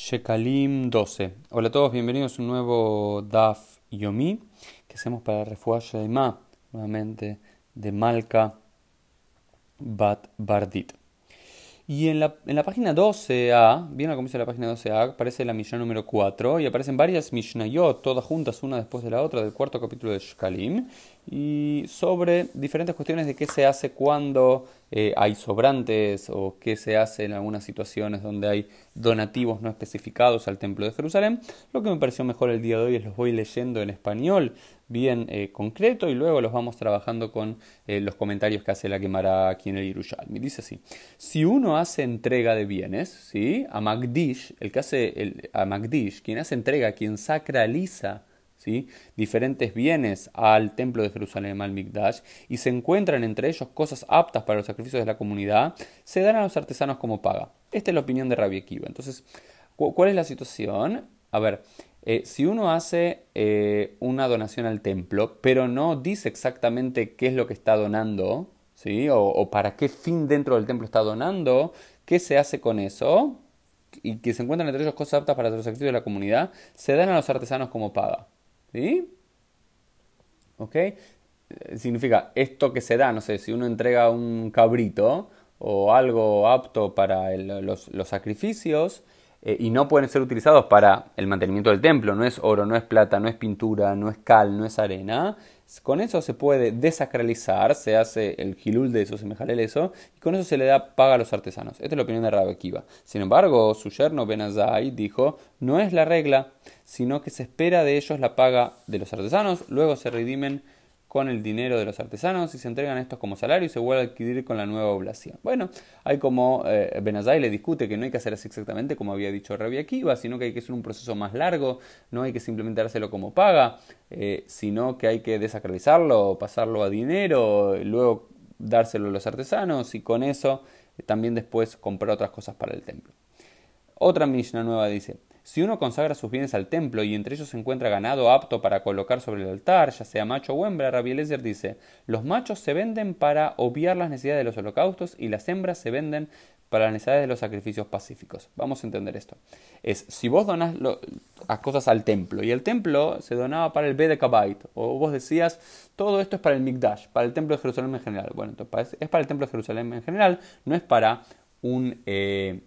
Shekalim 12. Hola a todos, bienvenidos a un nuevo Daf Yomi que hacemos para Refuah Ma, nuevamente de Malka Bat Bardit. Y en la, en la página 12a, bien al comienzo de la página 12a, aparece la Mishnah número 4 y aparecen varias Mishnayot, todas juntas, una después de la otra, del cuarto capítulo de Shkalim, y sobre diferentes cuestiones de qué se hace cuando eh, hay sobrantes o qué se hace en algunas situaciones donde hay donativos no especificados al Templo de Jerusalén. Lo que me pareció mejor el día de hoy es los voy leyendo en español bien eh, concreto y luego los vamos trabajando con eh, los comentarios que hace la quemará aquí en el Me Dice así, si uno hace entrega de bienes, ¿sí? a Magdish, el que hace el, a Magdish, quien hace entrega, quien sacraliza diferentes bienes al templo de Jerusalén, al Mikdash, y se encuentran entre ellos cosas aptas para los sacrificios de la comunidad, se dan a los artesanos como paga. Esta es la opinión de Rabbi Akiva. Entonces, ¿cuál es la situación? A ver, eh, si uno hace eh, una donación al templo, pero no dice exactamente qué es lo que está donando, ¿sí? O, para qué fin dentro del templo está donando, ¿qué se hace con eso? Y que se encuentran entre ellos cosas aptas para los sacrificios de la comunidad, se dan a los artesanos como paga. ¿Sí? ¿Ok? Significa esto que se da, no sé, si uno entrega un cabrito o algo apto para los sacrificios, eh, y no pueden ser utilizados para el mantenimiento del templo. No es oro, no es plata, no es pintura, no es cal, no es arena. Con eso se puede desacralizar, se hace el gilul de eso, se eso, y con eso se le da paga a los artesanos. Esta es la opinión de Rabbi Akiva. Sin embargo, su yerno Benazai dijo, no es la regla, sino que se espera de ellos la paga de los artesanos, luego se redimen con el dinero de los artesanos y se entregan estos como salario y se vuelve a adquirir con la nueva oblación. Bueno, hay como eh, le discute que no hay que hacer así exactamente como había dicho Rabbi Akiva, sino que hay que hacer un proceso más largo, no hay que simplemente dárselo como paga, eh, sino que hay que desacralizarlo, pasarlo a dinero, luego dárselo a los artesanos y con eso también después comprar otras cosas para el templo. Otra Mishnah nueva dice, si uno consagra sus bienes al templo y entre ellos se encuentra ganado apto para colocar sobre el altar, ya sea macho o hembra, Rabbi Eliezer dice, los machos se venden para obviar las necesidades de los holocaustos y las hembras se venden para las necesidades de los sacrificios pacíficos. Vamos a entender esto. Es, si vos donás las cosas al templo y el templo se donaba para el Bedekabait, o vos decías, todo esto es para el Mikdash, para el templo de Jerusalén en general. Bueno, entonces es para el templo de Jerusalén en general, no es para un... Eh,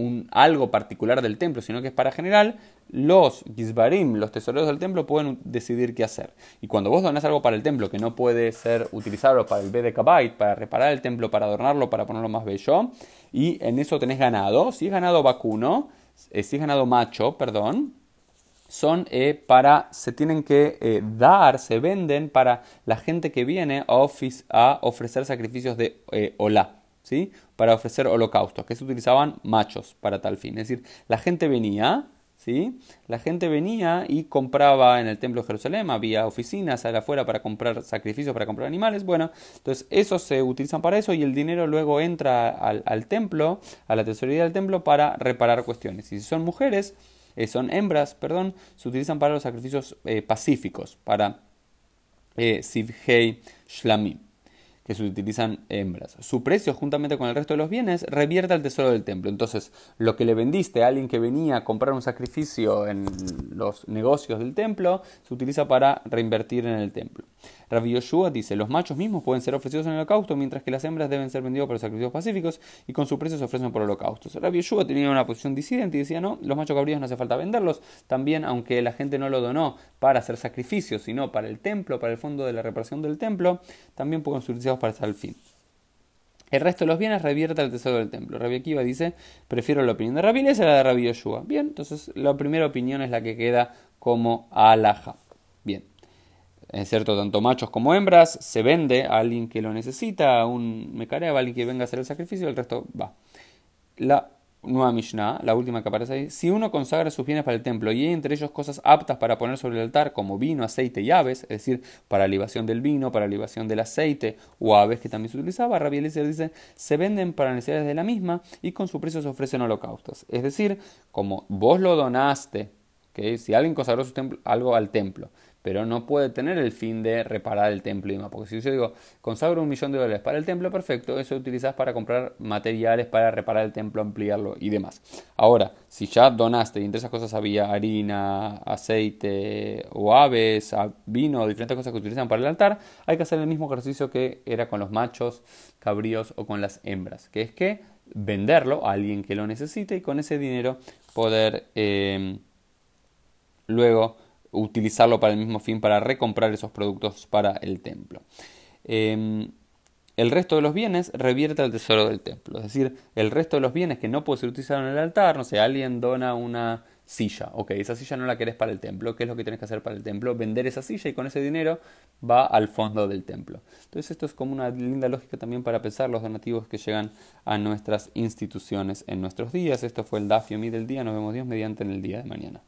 un algo particular del templo, sino que es para general, los gizbarim, los tesoreros del templo, pueden decidir qué hacer. Y cuando vos donás algo para el templo que no puede ser utilizado para el BDK para reparar el templo, para adornarlo, para ponerlo más bello, y en eso tenés ganado, si es ganado vacuno, eh, si es ganado macho, perdón, son eh, para, se tienen que eh, dar, se venden para la gente que viene a, a ofrecer sacrificios de hola. ¿Sí? para ofrecer holocaustos, que se utilizaban machos para tal fin. Es decir, la gente venía, ¿sí? la gente venía y compraba en el templo de Jerusalén, había oficinas afuera para comprar sacrificios, para comprar animales. Bueno, entonces esos se utilizan para eso y el dinero luego entra al, templo, a la tesorería del templo, para reparar cuestiones. Y si son mujeres, eh, son hembras, perdón, se utilizan para los sacrificios eh, pacíficos, para eh, Sivhei Shlamim que se utilizan hembras. Su precio, juntamente con el resto de los bienes, revierte al tesoro del templo. Entonces, lo que le vendiste a alguien que venía a comprar un sacrificio en los negocios del templo, se utiliza para reinvertir en el templo. Rabbi Yoshua dice, los machos mismos pueden ser ofrecidos en el holocausto, mientras que las hembras deben ser vendidos por los sacrificios pacíficos y con su precio se ofrecen por holocaustos. Rabbi Yoshua tenía una posición disidente y decía, no, los machos cabríos no hace falta venderlos, también aunque la gente no lo donó para hacer sacrificios, sino para el templo, para el fondo de la reparación del templo, también pueden ser utilizados para tal fin. El resto de los bienes revierte al tesoro del templo. Rabbi Akiva dice, prefiero la opinión de Rabbi a la de Rabbi Yoshua. Bien, entonces la primera opinión es la que queda como alaja. Bien es cierto, tanto machos como hembras, se vende a alguien que lo necesita, a un mecareo, a alguien que venga a hacer el sacrificio, el resto va. La nueva Mishnah, la última que aparece ahí, si uno consagra sus bienes para el templo y hay entre ellos cosas aptas para poner sobre el altar, como vino, aceite y aves, es decir, para libación del vino, para libación del aceite o aves que también se utilizaba, Rabbi Eliezer dice, se venden para necesidades de la misma y con su precio se ofrecen holocaustos. Es decir, como vos lo donaste, Si alguien consagró su templo, algo al templo, pero no puede tener el fin de reparar el templo y demás. Porque si yo digo, consagro un millón de dólares para el templo, perfecto, eso utilizas para comprar materiales para reparar el templo, ampliarlo y demás. Ahora, si ya donaste y entre esas cosas había harina, aceite o aves, vino, diferentes cosas que utilizan para el altar, hay que hacer el mismo ejercicio que era con los machos, cabríos o con las hembras, que es que venderlo a alguien que lo necesite y con ese dinero poder eh, luego utilizarlo para el mismo fin, para recomprar esos productos para el templo. Em, el resto de los bienes revierte al tesoro del templo. Es decir, el resto de los bienes que no puede ser utilizado en el altar, no sé, alguien dona una silla, ok, esa silla no la querés para el templo, ¿qué es lo que tienes que hacer para el templo? Vender esa silla y con ese dinero va al fondo del templo. Entonces esto es como una linda lógica también para pensar los donativos que llegan a nuestras instituciones en nuestros días. Esto fue el Dafio Mi del día, nos vemos Dios mediante en el día de mañana.